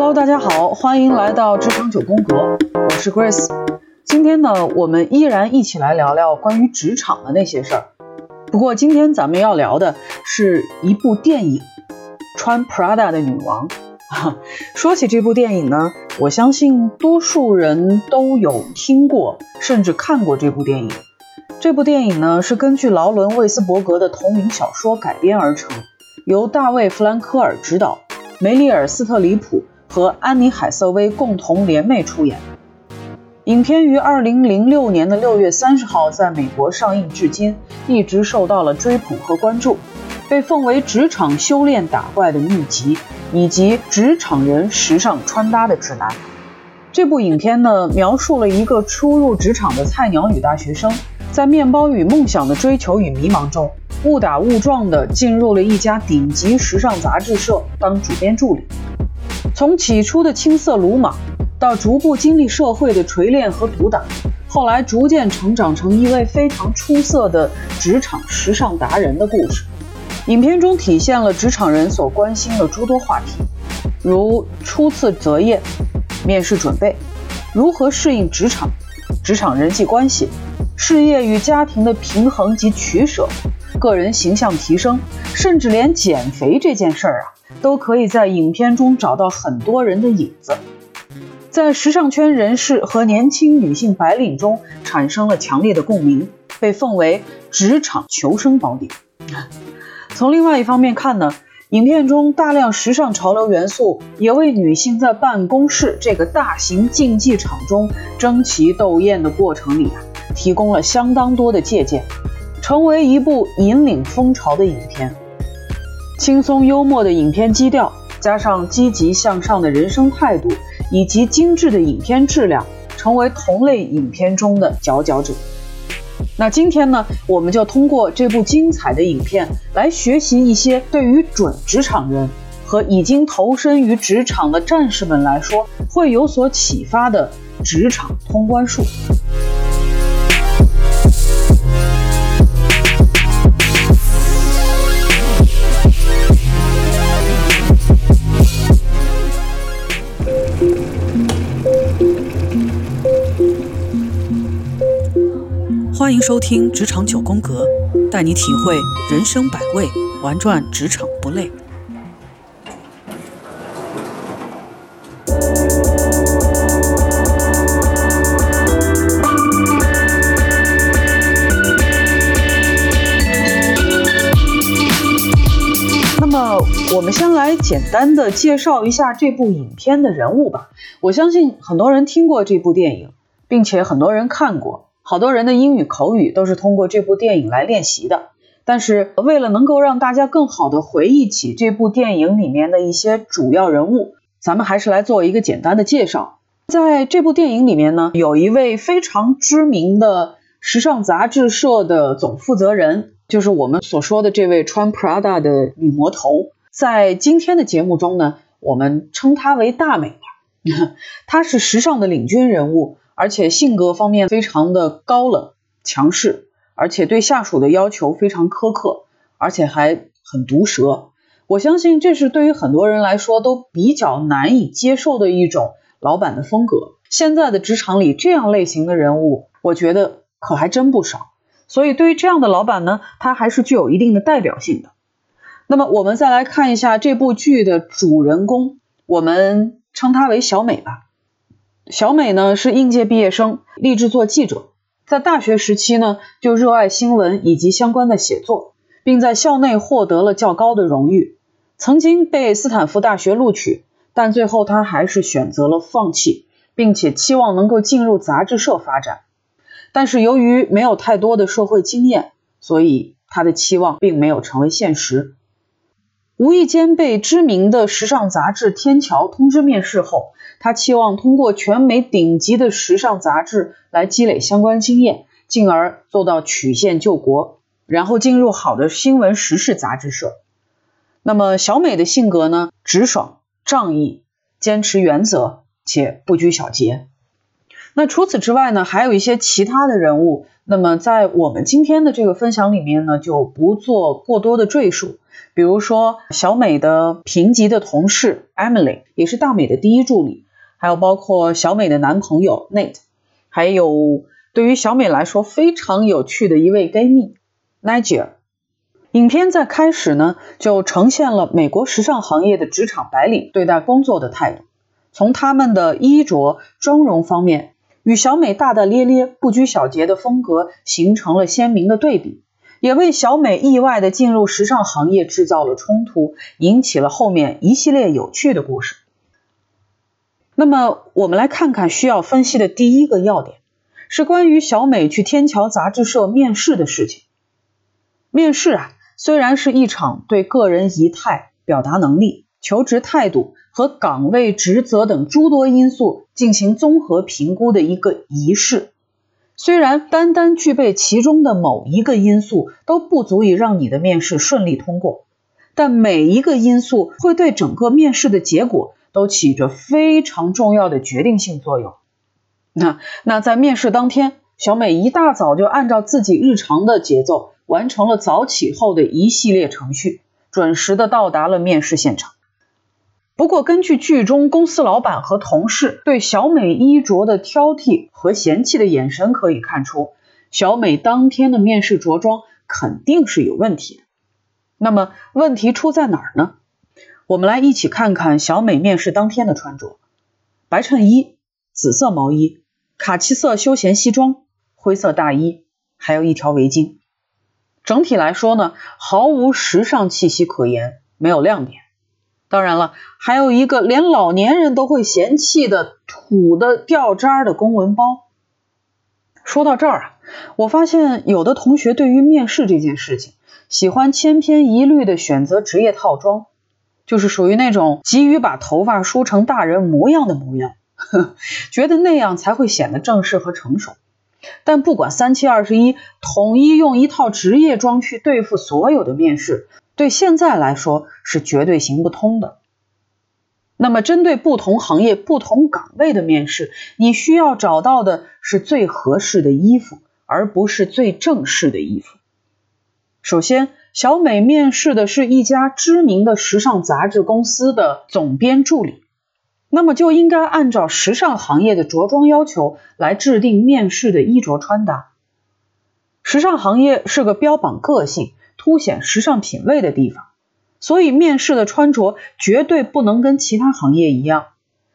Hello，大家好，欢迎来到职场九宫格，我是 Grace。今天呢，我们依然一起来聊聊关于职场的那些事儿。不过今天咱们要聊的是一部电影《穿 Prada 的女王》。说起这部电影呢，我相信多数人都有听过，甚至看过这部电影。这部电影呢，是根据劳伦·魏斯伯格的同名小说改编而成，由大卫·弗兰科尔执导，梅丽尔·斯特里普和安妮·海瑟薇共同联袂出演。影片于2006年的6月30号在美国上映，至今一直受到了追捧和关注，被奉为职场修炼打怪的秘籍，以及职场人时尚穿搭的指南。这部影片呢，描述了一个初入职场的菜鸟女大学生。在面包与梦想的追求与迷茫中，误打误撞地进入了一家顶级时尚杂志社当主编助理。从起初的青涩鲁莽，到逐步经历社会的锤炼和毒打，后来逐渐成长成一位非常出色的职场时尚达人的故事。影片中体现了职场人所关心的诸多话题，如初次择业、面试准备、如何适应职场、职场人际关系。事业与家庭的平衡及取舍，个人形象提升，甚至连减肥这件事儿啊，都可以在影片中找到很多人的影子，在时尚圈人士和年轻女性白领中产生了强烈的共鸣，被奉为职场求生宝典。从另外一方面看呢，影片中大量时尚潮流元素也为女性在办公室这个大型竞技场中争奇斗艳的过程里啊。提供了相当多的借鉴，成为一部引领风潮的影片。轻松幽默的影片基调，加上积极向上的人生态度，以及精致的影片质量，成为同类影片中的佼佼者。那今天呢，我们就通过这部精彩的影片来学习一些对于准职场人和已经投身于职场的战士们来说会有所启发的职场通关术。欢迎收听《职场九宫格》，带你体会人生百味，玩转职场不累。那么，我们先来简单的介绍一下这部影片的人物吧。我相信很多人听过这部电影，并且很多人看过。好多人的英语口语都是通过这部电影来练习的，但是为了能够让大家更好的回忆起这部电影里面的一些主要人物，咱们还是来做一个简单的介绍。在这部电影里面呢，有一位非常知名的时尚杂志社的总负责人，就是我们所说的这位穿 Prada 的女魔头。在今天的节目中呢，我们称她为大美吧，她是时尚的领军人物。而且性格方面非常的高冷强势，而且对下属的要求非常苛刻，而且还很毒舌。我相信这是对于很多人来说都比较难以接受的一种老板的风格。现在的职场里这样类型的人物，我觉得可还真不少。所以对于这样的老板呢，他还是具有一定的代表性的。那么我们再来看一下这部剧的主人公，我们称他为小美吧。小美呢是应届毕业生，立志做记者。在大学时期呢，就热爱新闻以及相关的写作，并在校内获得了较高的荣誉。曾经被斯坦福大学录取，但最后她还是选择了放弃，并且期望能够进入杂志社发展。但是由于没有太多的社会经验，所以她的期望并没有成为现实。无意间被知名的时尚杂志《天桥》通知面试后，他期望通过全美顶级的时尚杂志来积累相关经验，进而做到曲线救国，然后进入好的新闻时事杂志社。那么小美的性格呢？直爽、仗义、坚持原则且不拘小节。那除此之外呢，还有一些其他的人物。那么在我们今天的这个分享里面呢，就不做过多的赘述。比如说小美的平级的同事 Emily，也是大美的第一助理，还有包括小美的男朋友 Nate，还有对于小美来说非常有趣的一位闺蜜 Nigel。影片在开始呢，就呈现了美国时尚行业的职场白领对待工作的态度，从他们的衣着、妆容方面。与小美大大咧咧、不拘小节的风格形成了鲜明的对比，也为小美意外的进入时尚行业制造了冲突，引起了后面一系列有趣的故事。那么，我们来看看需要分析的第一个要点，是关于小美去天桥杂志社面试的事情。面试啊，虽然是一场对个人仪态、表达能力、求职态度。和岗位职责等诸多因素进行综合评估的一个仪式，虽然单单具备其中的某一个因素都不足以让你的面试顺利通过，但每一个因素会对整个面试的结果都起着非常重要的决定性作用。那那在面试当天，小美一大早就按照自己日常的节奏完成了早起后的一系列程序，准时的到达了面试现场。不过，根据剧中公司老板和同事对小美衣着的挑剔和嫌弃的眼神可以看出，小美当天的面试着装肯定是有问题的。那么，问题出在哪儿呢？我们来一起看看小美面试当天的穿着：白衬衣、紫色毛衣、卡其色休闲西装、灰色大衣，还有一条围巾。整体来说呢，毫无时尚气息可言，没有亮点。当然了，还有一个连老年人都会嫌弃的土的掉渣的公文包。说到这儿啊，我发现有的同学对于面试这件事情，喜欢千篇一律的选择职业套装，就是属于那种急于把头发梳成大人模样的模样，觉得那样才会显得正式和成熟。但不管三七二十一，统一用一套职业装去对付所有的面试。对现在来说是绝对行不通的。那么，针对不同行业、不同岗位的面试，你需要找到的是最合适的衣服，而不是最正式的衣服。首先，小美面试的是一家知名的时尚杂志公司的总编助理，那么就应该按照时尚行业的着装要求来制定面试的衣着穿搭。时尚行业是个标榜个性。凸显时尚品味的地方，所以面试的穿着绝对不能跟其他行业一样。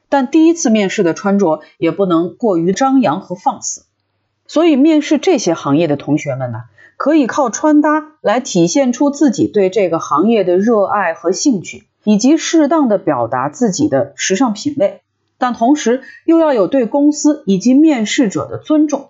但第一次面试的穿着也不能过于张扬和放肆。所以面试这些行业的同学们呢，可以靠穿搭来体现出自己对这个行业的热爱和兴趣，以及适当的表达自己的时尚品味。但同时又要有对公司以及面试者的尊重。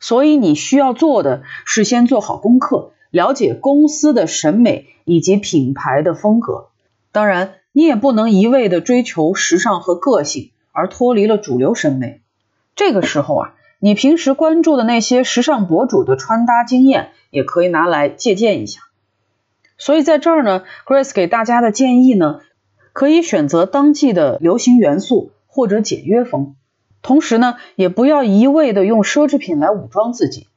所以你需要做的是先做好功课。了解公司的审美以及品牌的风格，当然，你也不能一味的追求时尚和个性，而脱离了主流审美。这个时候啊，你平时关注的那些时尚博主的穿搭经验，也可以拿来借鉴一下。所以在这儿呢，Grace 给大家的建议呢，可以选择当季的流行元素或者简约风，同时呢，也不要一味的用奢侈品来武装自己。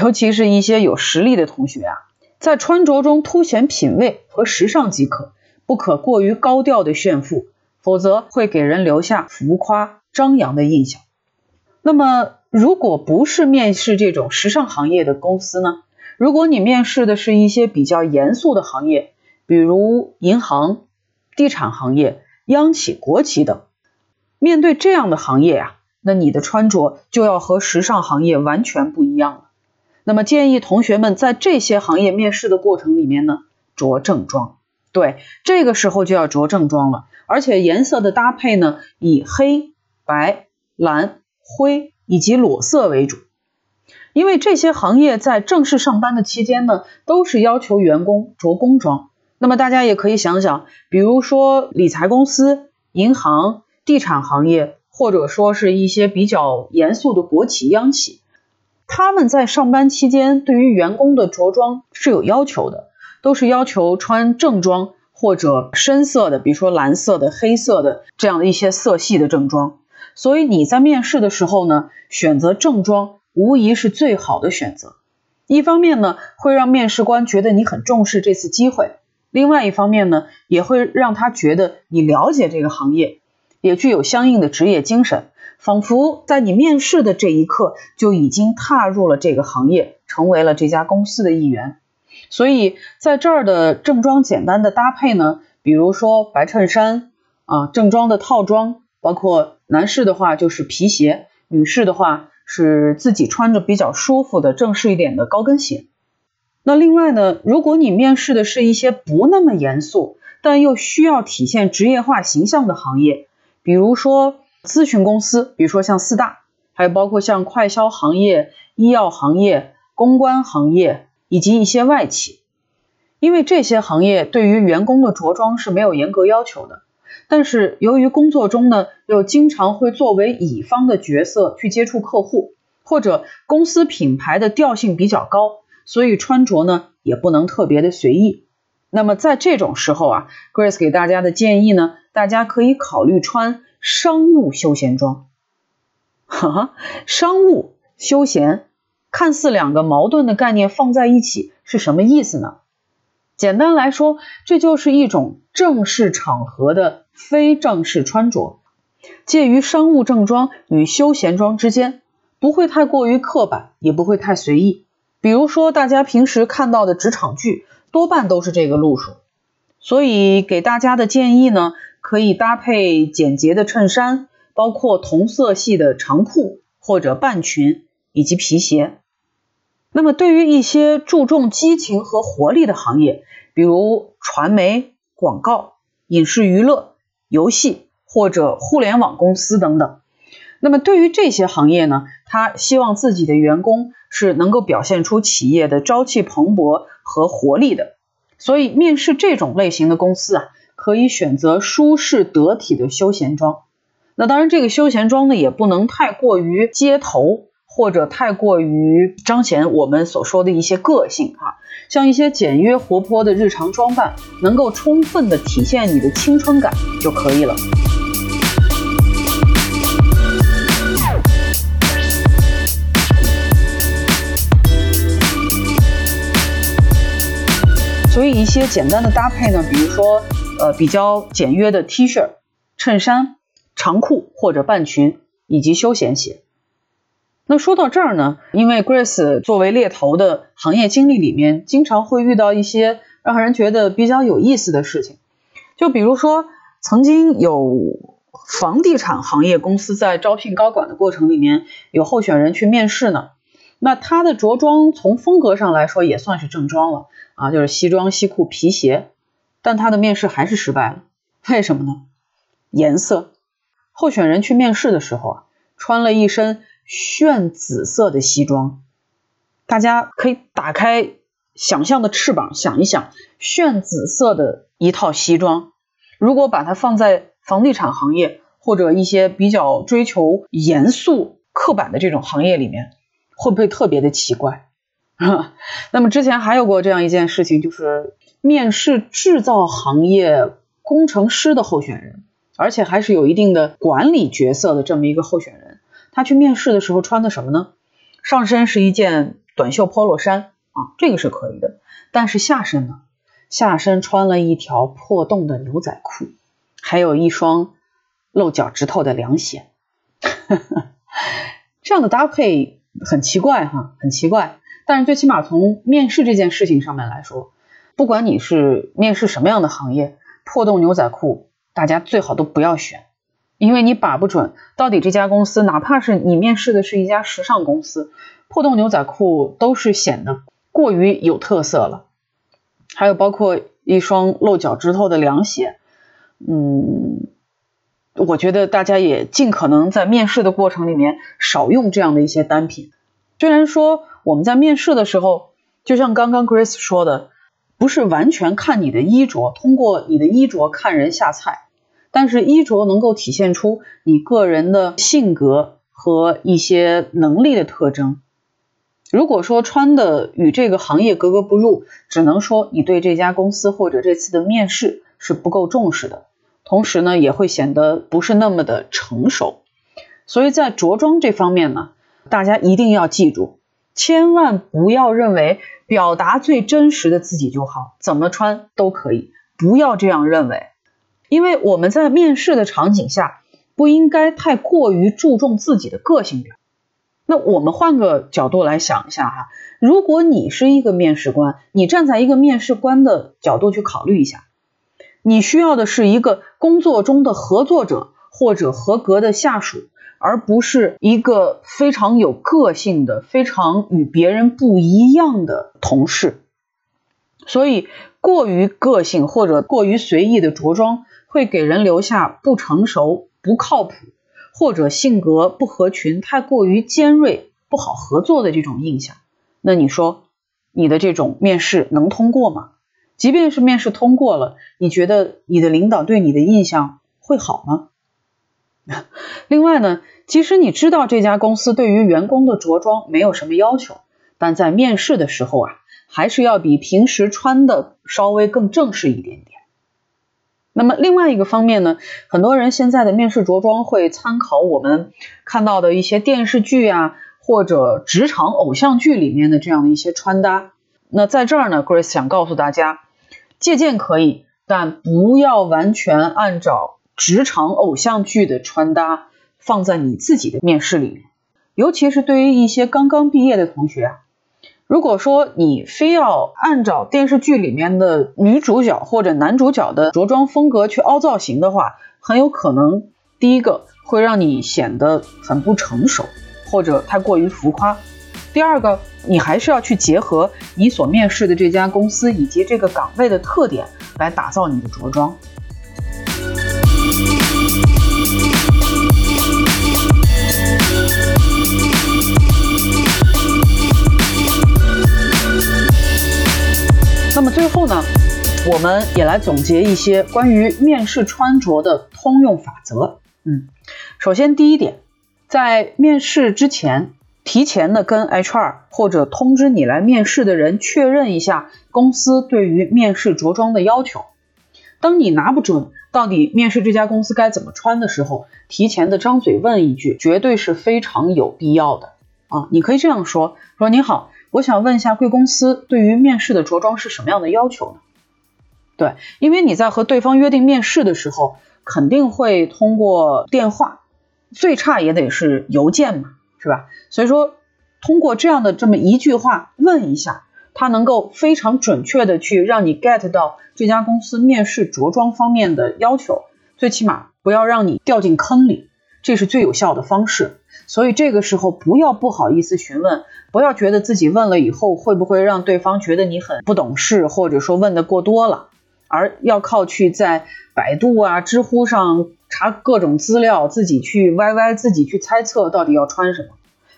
尤其是一些有实力的同学啊，在穿着中凸显品味和时尚即可，不可过于高调的炫富，否则会给人留下浮夸张扬的印象。那么，如果不是面试这种时尚行业的公司呢？如果你面试的是一些比较严肃的行业，比如银行、地产行业、央企、国企等，面对这样的行业呀，那你的穿着就要和时尚行业完全不一样了。那么建议同学们在这些行业面试的过程里面呢，着正装。对，这个时候就要着正装了，而且颜色的搭配呢，以黑白、蓝、灰以及裸色为主。因为这些行业在正式上班的期间呢，都是要求员工着工装。那么大家也可以想想，比如说理财公司、银行、地产行业，或者说是一些比较严肃的国企、央企。他们在上班期间对于员工的着装是有要求的，都是要求穿正装或者深色的，比如说蓝色的、黑色的这样的一些色系的正装。所以你在面试的时候呢，选择正装无疑是最好的选择。一方面呢，会让面试官觉得你很重视这次机会；另外一方面呢，也会让他觉得你了解这个行业，也具有相应的职业精神，仿佛在你面试的这一刻就已经踏入了这个行业，成为了这家公司的一员。所以在这儿的正装简单的搭配呢，比如说白衬衫啊，正装的套装，包括男士的话就是皮鞋，女士的话。是自己穿着比较舒服的正式一点的高跟鞋。那另外呢，如果你面试的是一些不那么严肃，但又需要体现职业化形象的行业，比如说咨询公司，比如说像四大，还有包括像快销行业、医药行业、公关行业以及一些外企，因为这些行业对于员工的着装是没有严格要求的。但是由于工作中呢，又经常会作为乙方的角色去接触客户，或者公司品牌的调性比较高，所以穿着呢也不能特别的随意。那么在这种时候啊，Grace 给大家的建议呢，大家可以考虑穿商务休闲装。哈哈，商务休闲，看似两个矛盾的概念放在一起是什么意思呢？简单来说，这就是一种正式场合的非正式穿着，介于商务正装与休闲装之间，不会太过于刻板，也不会太随意。比如说，大家平时看到的职场剧，多半都是这个路数。所以给大家的建议呢，可以搭配简洁的衬衫，包括同色系的长裤或者半裙，以及皮鞋。那么，对于一些注重激情和活力的行业，比如传媒、广告、影视娱乐、游戏或者互联网公司等等，那么对于这些行业呢，他希望自己的员工是能够表现出企业的朝气蓬勃和活力的。所以，面试这种类型的公司啊，可以选择舒适得体的休闲装。那当然，这个休闲装呢，也不能太过于街头。或者太过于彰显我们所说的一些个性哈，像一些简约活泼的日常装扮，能够充分的体现你的青春感就可以了。所以一些简单的搭配呢，比如说呃比较简约的 T 恤、衬衫、长裤或者半裙以及休闲鞋。那说到这儿呢，因为 Grace 作为猎头的行业经历里面，经常会遇到一些让人觉得比较有意思的事情。就比如说，曾经有房地产行业公司在招聘高管的过程里面，有候选人去面试呢。那他的着装从风格上来说也算是正装了啊，就是西装、西裤、皮鞋，但他的面试还是失败了。为什么呢？颜色。候选人去面试的时候啊，穿了一身。炫紫色的西装，大家可以打开想象的翅膀，想一想，炫紫色的一套西装，如果把它放在房地产行业或者一些比较追求严肃、刻板的这种行业里面，会不会特别的奇怪？那么之前还有过这样一件事情，就是面试制造行业工程师的候选人，而且还是有一定的管理角色的这么一个候选人。他去面试的时候穿的什么呢？上身是一件短袖 polo 衫啊，这个是可以的。但是下身呢？下身穿了一条破洞的牛仔裤，还有一双露脚趾头的凉鞋。这样的搭配很奇怪哈，很奇怪。但是最起码从面试这件事情上面来说，不管你是面试什么样的行业，破洞牛仔裤大家最好都不要选。因为你把不准到底这家公司，哪怕是你面试的是一家时尚公司，破洞牛仔裤都是显得过于有特色了。还有包括一双露脚趾头的凉鞋，嗯，我觉得大家也尽可能在面试的过程里面少用这样的一些单品。虽然说我们在面试的时候，就像刚刚 Grace 说的，不是完全看你的衣着，通过你的衣着看人下菜。但是衣着能够体现出你个人的性格和一些能力的特征。如果说穿的与这个行业格格不入，只能说你对这家公司或者这次的面试是不够重视的，同时呢也会显得不是那么的成熟。所以在着装这方面呢，大家一定要记住，千万不要认为表达最真实的自己就好，怎么穿都可以，不要这样认为，因为我们在面试的场景下，不应该太过于注重自己的个性表。那我们换个角度来想一下哈，如果你是一个面试官，你站在一个面试官的角度去考虑一下，你需要的是一个工作中的合作者或者合格的下属，而不是一个非常有个性的、非常与别人不一样的同事。所以，过于个性或者过于随意的着装，会给人留下不成熟、不靠谱。或者性格不合群、太过于尖锐、不好合作的这种印象，那你说你的这种面试能通过吗？即便是面试通过了，你觉得你的领导对你的印象会好吗？另外呢，即使你知道这家公司对于员工的着装没有什么要求，但在面试的时候啊，还是要比平时穿的稍微更正式一点点。那么另外一个方面呢，很多人现在的面试着装会参考我们看到的一些电视剧啊，或者职场偶像剧里面的这样的一些穿搭。那在这儿呢，Grace 想告诉大家，借鉴可以，但不要完全按照职场偶像剧的穿搭放在你自己的面试里面，尤其是对于一些刚刚毕业的同学啊。如果说你非要按照电视剧里面的女主角或者男主角的着装风格去凹造型的话，很有可能第一个会让你显得很不成熟，或者太过于浮夸；第二个，你还是要去结合你所面试的这家公司以及这个岗位的特点来打造你的着装。那么最后呢，我们也来总结一些关于面试穿着的通用法则。嗯，首先第一点，在面试之前，提前的跟 HR 或者通知你来面试的人确认一下公司对于面试着装的要求。当你拿不准到底面试这家公司该怎么穿的时候，提前的张嘴问一句，绝对是非常有必要的啊！你可以这样说：说您好。我想问一下，贵公司对于面试的着装是什么样的要求呢？对，因为你在和对方约定面试的时候，肯定会通过电话，最差也得是邮件嘛，是吧？所以说，通过这样的这么一句话问一下，他能够非常准确的去让你 get 到这家公司面试着装方面的要求，最起码不要让你掉进坑里，这是最有效的方式。所以这个时候不要不好意思询问，不要觉得自己问了以后会不会让对方觉得你很不懂事，或者说问的过多了，而要靠去在百度啊、知乎上查各种资料，自己去歪歪，自己去猜测到底要穿什么。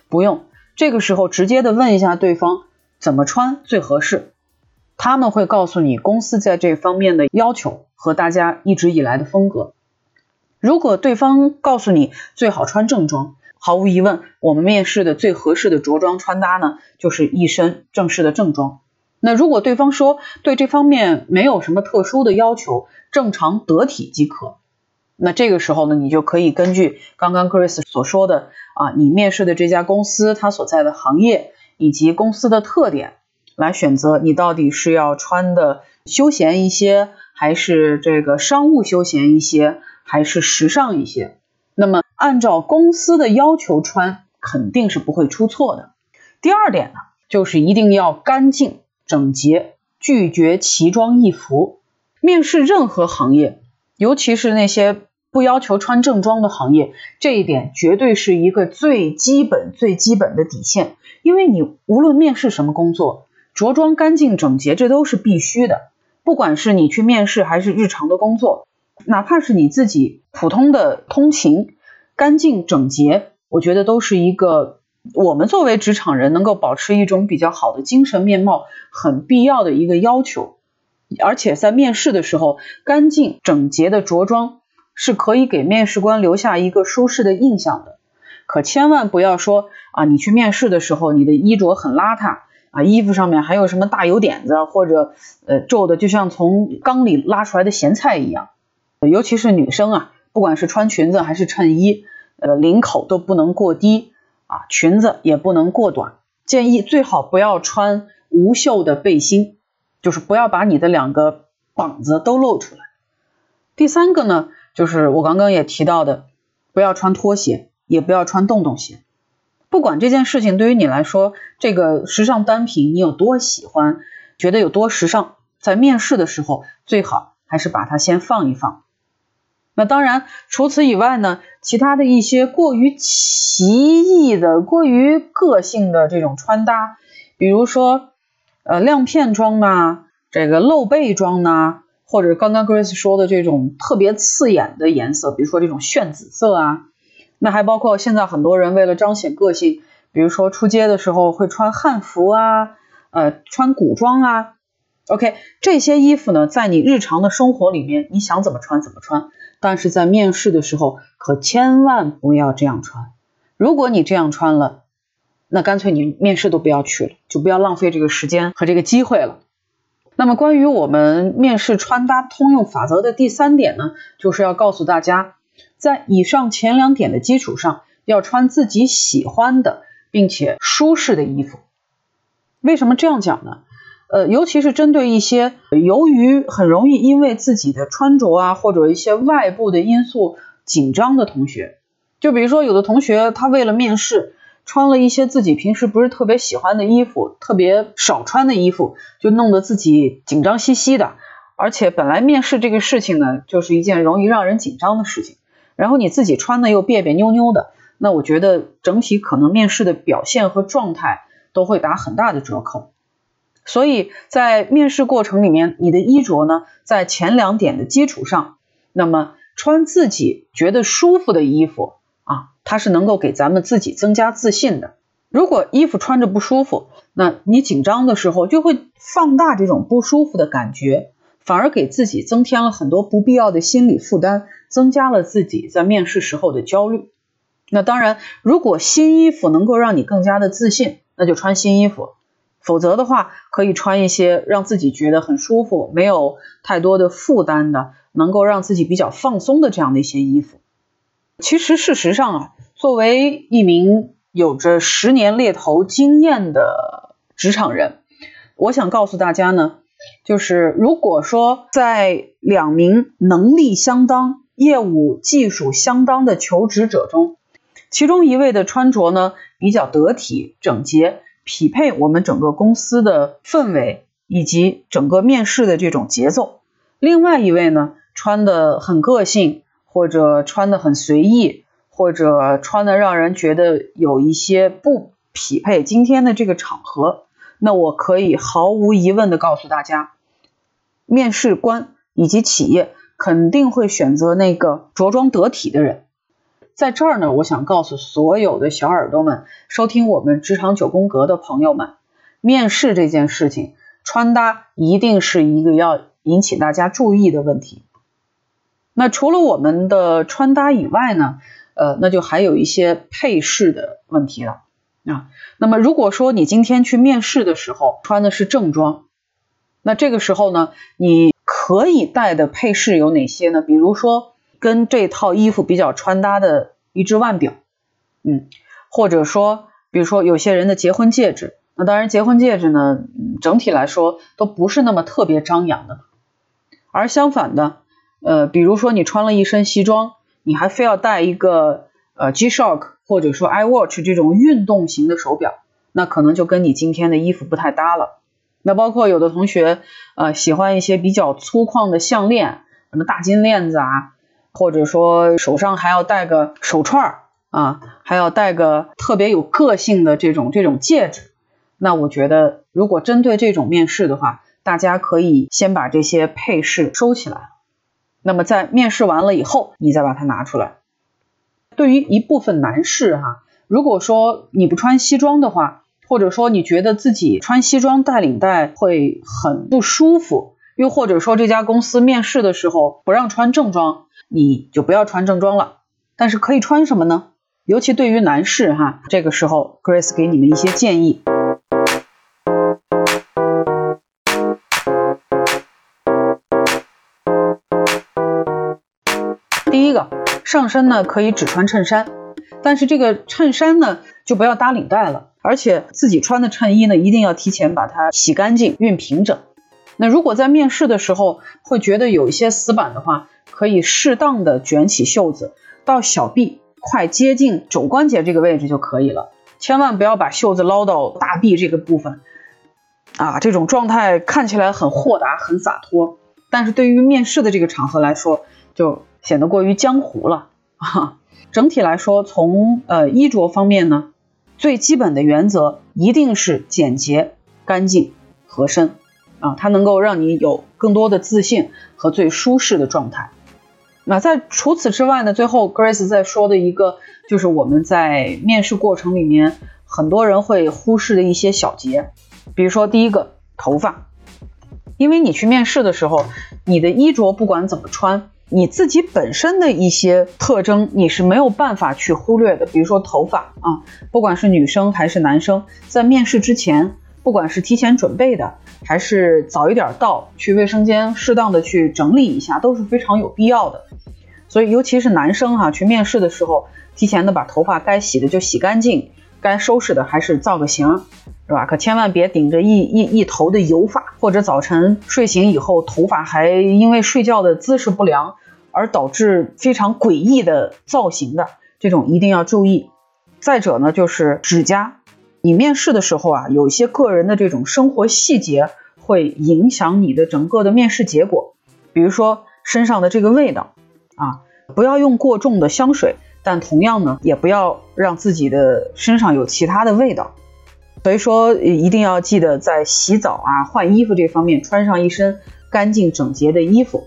不用，这个时候直接的问一下对方怎么穿最合适，他们会告诉你公司在这方面的要求和大家一直以来的风格。如果对方告诉你最好穿正装。毫无疑问，我们面试的最合适的着装穿搭呢，就是一身正式的正装。那如果对方说对这方面没有什么特殊的要求，正常得体即可，那这个时候呢，你就可以根据刚刚 Grace 所说的啊，你面试的这家公司它所在的行业以及公司的特点，来选择你到底是要穿的休闲一些，还是这个商务休闲一些，还是时尚一些。那么，按照公司的要求穿，肯定是不会出错的。第二点呢，就是一定要干净整洁，拒绝奇装异服。面试任何行业，尤其是那些不要求穿正装的行业，这一点绝对是一个最基本、最基本的底线。因为你无论面试什么工作，着装干净整洁，这都是必须的。不管是你去面试，还是日常的工作。哪怕是你自己普通的通勤，干净整洁，我觉得都是一个我们作为职场人能够保持一种比较好的精神面貌很必要的一个要求。而且在面试的时候，干净整洁的着装是可以给面试官留下一个舒适的印象的。可千万不要说啊，你去面试的时候，你的衣着很邋遢啊，衣服上面还有什么大油点子，或者呃皱的就像从缸里拉出来的咸菜一样。尤其是女生啊，不管是穿裙子还是衬衣，呃，领口都不能过低啊，裙子也不能过短，建议最好不要穿无袖的背心，就是不要把你的两个膀子都露出来。第三个呢，就是我刚刚也提到的，不要穿拖鞋，也不要穿洞洞鞋。不管这件事情对于你来说，这个时尚单品你有多喜欢，觉得有多时尚，在面试的时候最好还是把它先放一放。那当然，除此以外呢，其他的一些过于奇异的、过于个性的这种穿搭，比如说，呃，亮片装啊，这个露背装啊，或者刚刚 Grace 说的这种特别刺眼的颜色，比如说这种炫紫色啊，那还包括现在很多人为了彰显个性，比如说出街的时候会穿汉服啊，呃，穿古装啊。OK，这些衣服呢，在你日常的生活里面，你想怎么穿怎么穿。但是在面试的时候，可千万不要这样穿。如果你这样穿了，那干脆你面试都不要去了，就不要浪费这个时间和这个机会了。那么关于我们面试穿搭通用法则的第三点呢，就是要告诉大家，在以上前两点的基础上，要穿自己喜欢的并且舒适的衣服。为什么这样讲呢？呃，尤其是针对一些由于很容易因为自己的穿着啊，或者一些外部的因素紧张的同学，就比如说有的同学他为了面试穿了一些自己平时不是特别喜欢的衣服，特别少穿的衣服，就弄得自己紧张兮兮的。而且本来面试这个事情呢，就是一件容易让人紧张的事情，然后你自己穿的又别别扭扭的，那我觉得整体可能面试的表现和状态都会打很大的折扣。所以在面试过程里面，你的衣着呢，在前两点的基础上，那么穿自己觉得舒服的衣服，它是能够给咱们自己增加自信的。如果衣服穿着不舒服，那你紧张的时候就会放大这种不舒服的感觉，反而给自己增添了很多不必要的心理负担，增加了自己在面试时候的焦虑。那当然，如果新衣服能够让你更加的自信，那就穿新衣服。否则的话，可以穿一些让自己觉得很舒服、没有太多的负担的，能够让自己比较放松的这样的一些衣服。其实，事实上啊，作为一名有着十年猎头经验的职场人，我想告诉大家呢，就是如果说在两名能力相当、业务技术相当的求职者中，其中一位的穿着呢比较得体、整洁。匹配我们整个公司的氛围以及整个面试的这种节奏。另外一位呢，穿的很个性，或者穿的很随意，或者穿的让人觉得有一些不匹配今天的这个场合。那我可以毫无疑问的告诉大家，面试官以及企业肯定会选择那个着装得体的人。在这儿呢，我想告诉所有的小耳朵们，收听我们职场九宫格的朋友们，面试这件事情，穿搭一定是一个要引起大家注意的问题。那除了我们的穿搭以外呢，呃，那就还有一些配饰的问题了啊。那么如果说你今天去面试的时候穿的是正装，那这个时候呢，你可以带的配饰有哪些呢？比如说。跟这套衣服比较穿搭的一只腕表，嗯，或者说，比如说有些人的结婚戒指，那当然结婚戒指呢，整体来说都不是那么特别张扬的，而相反的，呃，比如说你穿了一身西装，你还非要戴一个呃 G-Shock 或者说 iWatch 这种运动型的手表，那可能就跟你今天的衣服不太搭了。那包括有的同学呃喜欢一些比较粗犷的项链，什么大金链子啊。或者说手上还要戴个手串儿啊，还要戴个特别有个性的这种这种戒指。那我觉得，如果针对这种面试的话，大家可以先把这些配饰收起来。那么在面试完了以后，你再把它拿出来。对于一部分男士哈，如果说你不穿西装的话，或者说你觉得自己穿西装带领带会很不舒服，又或者说这家公司面试的时候不让穿正装。你就不要穿正装了，但是可以穿什么呢？尤其对于男士哈，这个时候 Grace 给你们一些建议。第一个，上身呢可以只穿衬衫但是这个衬衫呢，就不要搭领带了，而且自己穿的衬衣呢，一定要提前把它洗干净、熨平整。那如果在面试的时候会觉得有一些死板的话，可以适当的卷起袖子到小臂，快接近肘关节这个位置就可以了，千万不要把袖子捞到大臂这个部分。啊，这种状态看起来很豁达、很洒脱，但是对于面试的这个场合来说，就显得过于江湖了啊。整体来说，从呃衣着方面呢，最基本的原则一定是简洁、干净、合身啊，它能够让你有更多的自信和最舒适的状态。那在除此之外呢，最后 Grace 在说的一个就是我们在面试过程里面很多人会忽视的一些小节。比如说，第一个头发，因为你去面试的时候，你的衣着不管怎么穿，你自己本身的一些特征你是没有办法去忽略的。比如说头发啊，不管是女生还是男生，在面试之前，不管是提前准备的，还是早一点到去卫生间适当的去整理一下，都是非常有必要的。所以，尤其是男生哈，去面试的时候，提前的把头发该洗的就洗干净。该收拾的还是造个型，是吧？可千万别顶着一一一头的油发，或者早晨睡醒以后头发还因为睡觉的姿势不良而导致非常诡异的造型的，这种一定要注意。再者呢，就是指甲，你面试的时候啊，有一些个人的这种生活细节会影响你的整个的面试结果，比如说身上的这个味道啊，不要用过重的香水。但同样呢，也不要让自己的身上有其他的味道，所以说一定要记得在洗澡啊、换衣服这方面穿上一身干净整洁的衣服。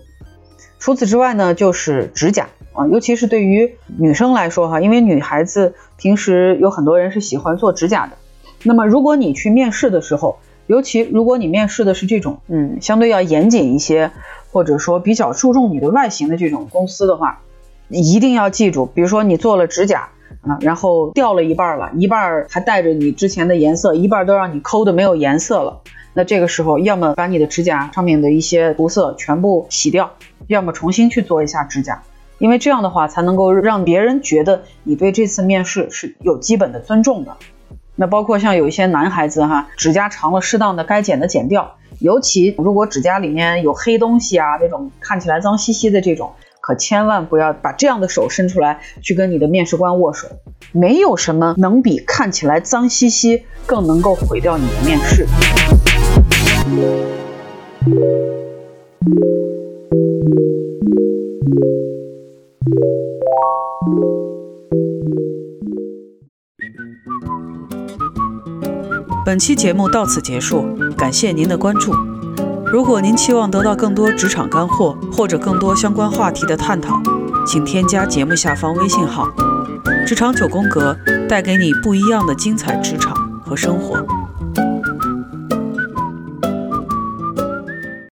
除此之外呢，就是指甲啊，尤其是对于女生来说哈，因为女孩子平时有很多人是喜欢做指甲的。那么如果你去面试的时候，尤其如果你面试的是这种嗯相对要严谨一些，或者说比较注重你的外形的这种公司的话。一定要记住，比如说你做了指甲啊，然后掉了一半了，一半还带着你之前的颜色，一半都让你抠的没有颜色了。那这个时候，要么把你的指甲上面的一些涂色全部洗掉，要么重新去做一下指甲，因为这样的话才能够让别人觉得你对这次面试是有基本的尊重的。那包括像有一些男孩子哈，指甲长了，适当的该剪的剪掉，尤其如果指甲里面有黑东西啊，那种看起来脏兮兮的这种。可千万不要把这样的手伸出来去跟你的面试官握手，没有什么能比看起来脏兮兮更能够毁掉你的面试。本期节目到此结束，感谢您的关注。如果您期望得到更多职场干货或者更多相关话题的探讨，请添加节目下方微信号“职场九宫格”，带给你不一样的精彩职场和生活。